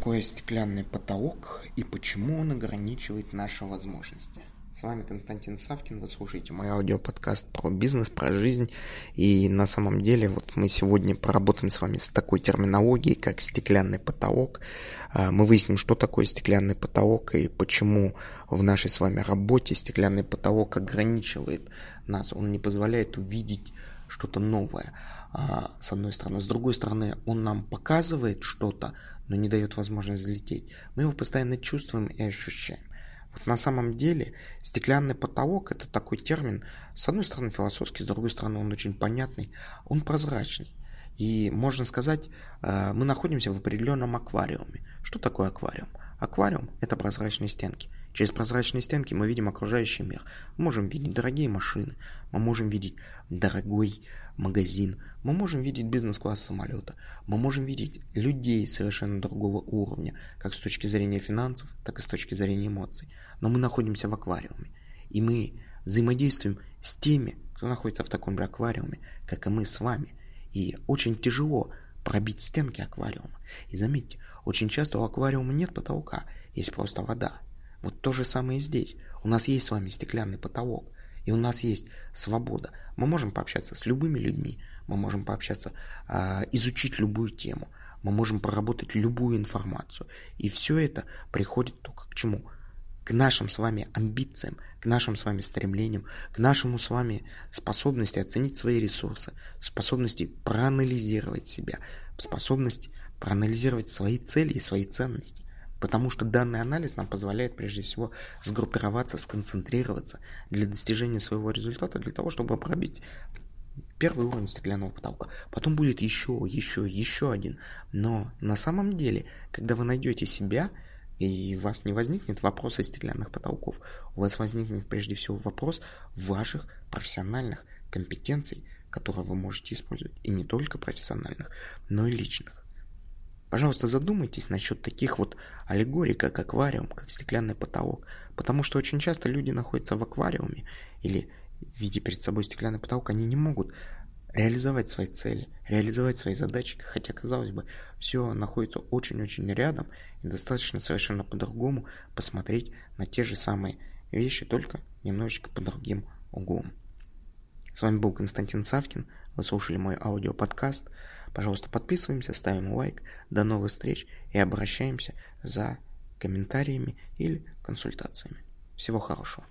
такое стеклянный потолок и почему он ограничивает наши возможности? С вами Константин Савкин, вы слушаете мой аудиоподкаст про бизнес, про жизнь. И на самом деле вот мы сегодня поработаем с вами с такой терминологией, как стеклянный потолок. А, мы выясним, что такое стеклянный потолок и почему в нашей с вами работе стеклянный потолок ограничивает нас. Он не позволяет увидеть что-то новое, с одной стороны. С другой стороны, он нам показывает что-то, но не дает возможность взлететь. Мы его постоянно чувствуем и ощущаем. Вот на самом деле стеклянный потолок – это такой термин, с одной стороны философский, с другой стороны он очень понятный, он прозрачный. И можно сказать, э, мы находимся в определенном аквариуме. Что такое аквариум? Аквариум – это прозрачные стенки. Через прозрачные стенки мы видим окружающий мир. Мы можем видеть дорогие машины, мы можем видеть дорогой магазин, мы можем видеть бизнес-класс самолета, мы можем видеть людей совершенно другого уровня, как с точки зрения финансов, так и с точки зрения эмоций. Но мы находимся в аквариуме, и мы взаимодействуем с теми, кто находится в таком же аквариуме, как и мы с вами. И очень тяжело пробить стенки аквариума. И заметьте, очень часто у аквариума нет потолка, есть просто вода. Вот то же самое и здесь. У нас есть с вами стеклянный потолок, и у нас есть свобода. Мы можем пообщаться с любыми людьми, мы можем пообщаться, э, изучить любую тему, мы можем проработать любую информацию. И все это приходит только к чему? К нашим с вами амбициям, к нашим с вами стремлениям, к нашему с вами способности оценить свои ресурсы, способности проанализировать себя, способность проанализировать свои цели и свои ценности. Потому что данный анализ нам позволяет прежде всего сгруппироваться, сконцентрироваться для достижения своего результата, для того, чтобы пробить первый уровень стеклянного потолка. Потом будет еще, еще, еще один. Но на самом деле, когда вы найдете себя, и у вас не возникнет вопроса стеклянных потолков, у вас возникнет прежде всего вопрос ваших профессиональных компетенций, которые вы можете использовать, и не только профессиональных, но и личных. Пожалуйста, задумайтесь насчет таких вот аллегорий, как аквариум, как стеклянный потолок. Потому что очень часто люди находятся в аквариуме или видя перед собой стеклянный потолок, они не могут реализовать свои цели, реализовать свои задачи, хотя, казалось бы, все находится очень-очень рядом, и достаточно совершенно по-другому посмотреть на те же самые вещи, только немножечко по другим углом. С вами был Константин Савкин, вы слушали мой аудиоподкаст. Пожалуйста, подписываемся, ставим лайк. До новых встреч и обращаемся за комментариями или консультациями. Всего хорошего.